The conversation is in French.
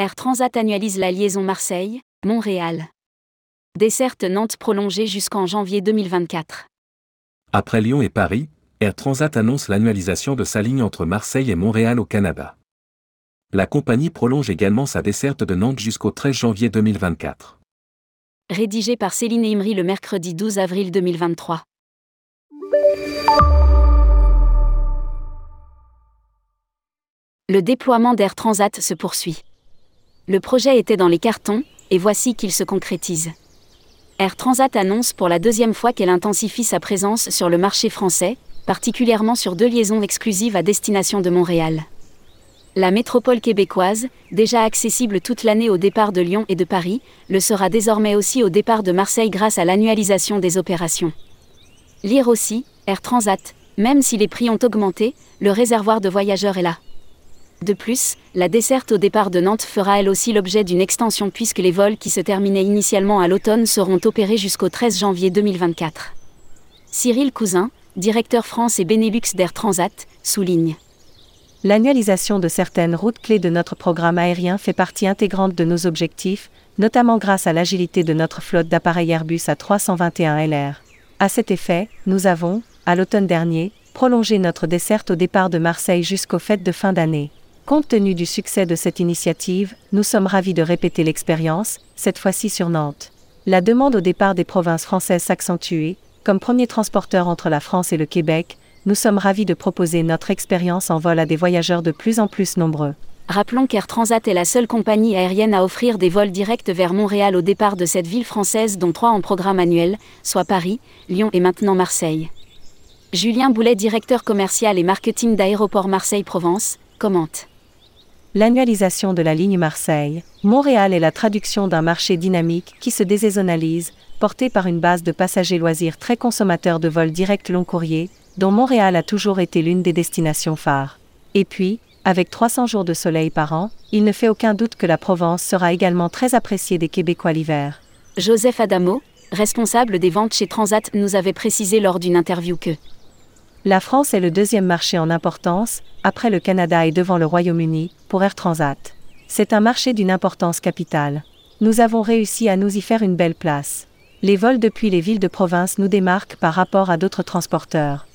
Air Transat annualise la liaison Marseille, Montréal. Desserte Nantes prolongée jusqu'en janvier 2024. Après Lyon et Paris, Air Transat annonce l'annualisation de sa ligne entre Marseille et Montréal au Canada. La compagnie prolonge également sa desserte de Nantes jusqu'au 13 janvier 2024. Rédigé par Céline Imri le mercredi 12 avril 2023. Le déploiement d'Air Transat se poursuit. Le projet était dans les cartons, et voici qu'il se concrétise. Air Transat annonce pour la deuxième fois qu'elle intensifie sa présence sur le marché français, particulièrement sur deux liaisons exclusives à destination de Montréal. La métropole québécoise, déjà accessible toute l'année au départ de Lyon et de Paris, le sera désormais aussi au départ de Marseille grâce à l'annualisation des opérations. Lire aussi, Air Transat, même si les prix ont augmenté, le réservoir de voyageurs est là. De plus, la desserte au départ de Nantes fera elle aussi l'objet d'une extension puisque les vols qui se terminaient initialement à l'automne seront opérés jusqu'au 13 janvier 2024. Cyril Cousin, directeur France et Benelux d'Air Transat, souligne. L'annualisation de certaines routes clés de notre programme aérien fait partie intégrante de nos objectifs, notamment grâce à l'agilité de notre flotte d'appareils Airbus A321 LR. À cet effet, nous avons, à l'automne dernier, prolongé notre desserte au départ de Marseille jusqu'aux fêtes de fin d'année. Compte tenu du succès de cette initiative, nous sommes ravis de répéter l'expérience, cette fois-ci sur Nantes. La demande au départ des provinces françaises s'accentue comme premier transporteur entre la France et le Québec, nous sommes ravis de proposer notre expérience en vol à des voyageurs de plus en plus nombreux. Rappelons qu'Air Transat est la seule compagnie aérienne à offrir des vols directs vers Montréal au départ de cette ville française dont trois en programme annuel, soit Paris, Lyon et maintenant Marseille. Julien Boulet, directeur commercial et marketing d'Aéroport Marseille-Provence, commente. L'annualisation de la ligne Marseille, Montréal est la traduction d'un marché dynamique qui se désaisonnalise, porté par une base de passagers loisirs très consommateurs de vols directs long courrier, dont Montréal a toujours été l'une des destinations phares. Et puis, avec 300 jours de soleil par an, il ne fait aucun doute que la Provence sera également très appréciée des Québécois l'hiver. Joseph Adamo, responsable des ventes chez Transat, nous avait précisé lors d'une interview que la France est le deuxième marché en importance, après le Canada et devant le Royaume-Uni, pour Air Transat. C'est un marché d'une importance capitale. Nous avons réussi à nous y faire une belle place. Les vols depuis les villes de province nous démarquent par rapport à d'autres transporteurs.